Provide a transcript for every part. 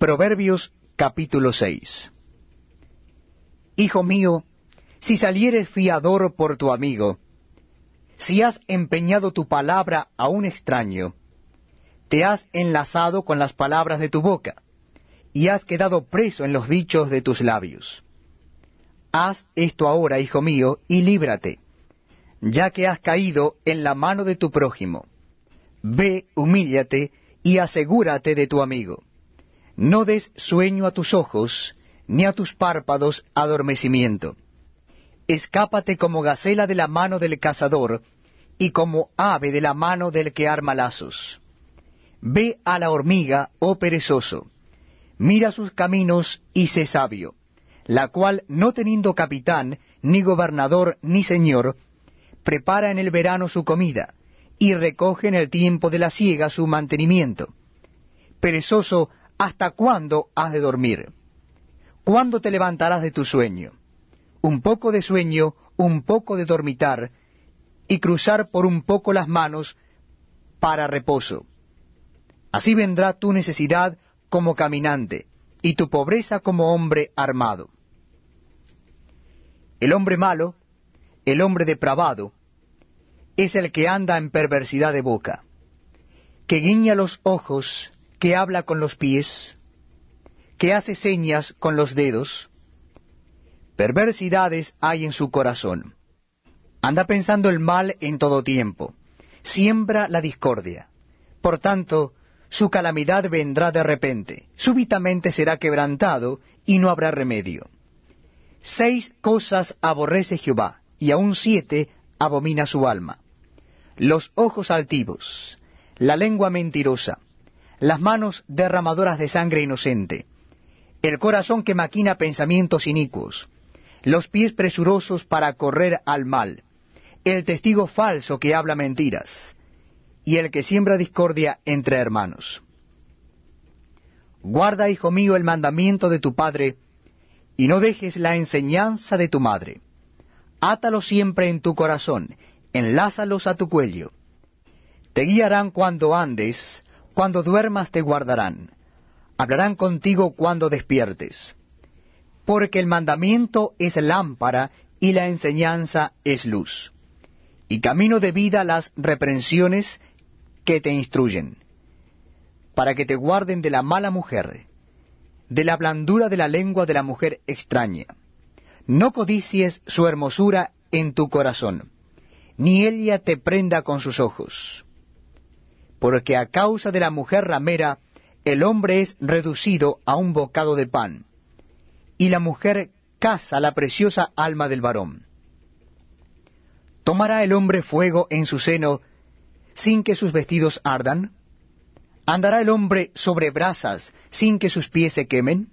Proverbios capítulo 6 Hijo mío, si salieres fiador por tu amigo, si has empeñado tu palabra a un extraño, te has enlazado con las palabras de tu boca, y has quedado preso en los dichos de tus labios. Haz esto ahora, hijo mío, y líbrate, ya que has caído en la mano de tu prójimo. Ve, humíllate, y asegúrate de tu amigo. No des sueño a tus ojos, ni a tus párpados adormecimiento. Escápate como gacela de la mano del cazador, y como ave de la mano del que arma lazos. Ve a la hormiga, oh perezoso, mira sus caminos y sé sabio, la cual, no teniendo capitán, ni gobernador, ni señor, prepara en el verano su comida, y recoge en el tiempo de la siega su mantenimiento. Perezoso, ¿hasta cuándo has de dormir? ¿Cuándo te levantarás de tu sueño? Un poco de sueño, un poco de dormitar, y cruzar por un poco las manos para reposo. Así vendrá tu necesidad como caminante, y tu pobreza como hombre armado. El hombre malo, el hombre depravado, es el que anda en perversidad de boca, que guiña los ojos, que habla con los pies, que hace señas con los dedos. Perversidades hay en su corazón. Anda pensando el mal en todo tiempo. Siembra la discordia. Por tanto, su calamidad vendrá de repente. Súbitamente será quebrantado y no habrá remedio. Seis cosas aborrece Jehová, y aun siete abomina su alma los ojos altivos, la lengua mentirosa, las manos derramadoras de sangre inocente, el corazón que maquina pensamientos inicuos, los pies presurosos para correr al mal, el testigo falso que habla mentiras, y el que siembra discordia entre hermanos. Guarda, hijo mío, el mandamiento de tu padre, y no dejes la enseñanza de tu madre. Átalo siempre en tu corazón, enlázalos a tu cuello. Te guiarán cuando andes, cuando duermas te guardarán. Hablarán contigo cuando despiertes. Porque el mandamiento es lámpara y la enseñanza es luz. Y camino de vida las reprensiones que te instruyen, para que te guarden de la mala mujer, de la blandura de la lengua de la mujer extraña. No codicies su hermosura en tu corazón ni ella te prenda con sus ojos. Porque a causa de la mujer ramera, el hombre es reducido a un bocado de pan, y la mujer caza la preciosa alma del varón. ¿Tomará el hombre fuego en su seno sin que sus vestidos ardan? ¿Andará el hombre sobre brasas sin que sus pies se quemen?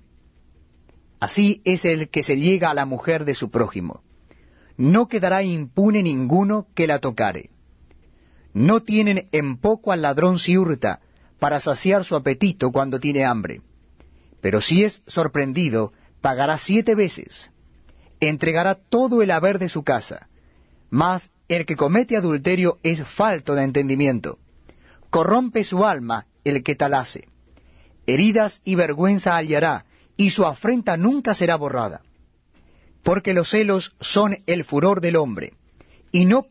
Así es el que se llega a la mujer de su prójimo no quedará impune ninguno que la tocare. No tienen en poco al ladrón si hurta, para saciar su apetito cuando tiene hambre. Pero si es sorprendido, pagará siete veces. Entregará todo el haber de su casa. Mas el que comete adulterio es falto de entendimiento. Corrompe su alma el que tal hace. Heridas y vergüenza hallará, y su afrenta nunca será borrada porque los celos son el furor del hombre, y no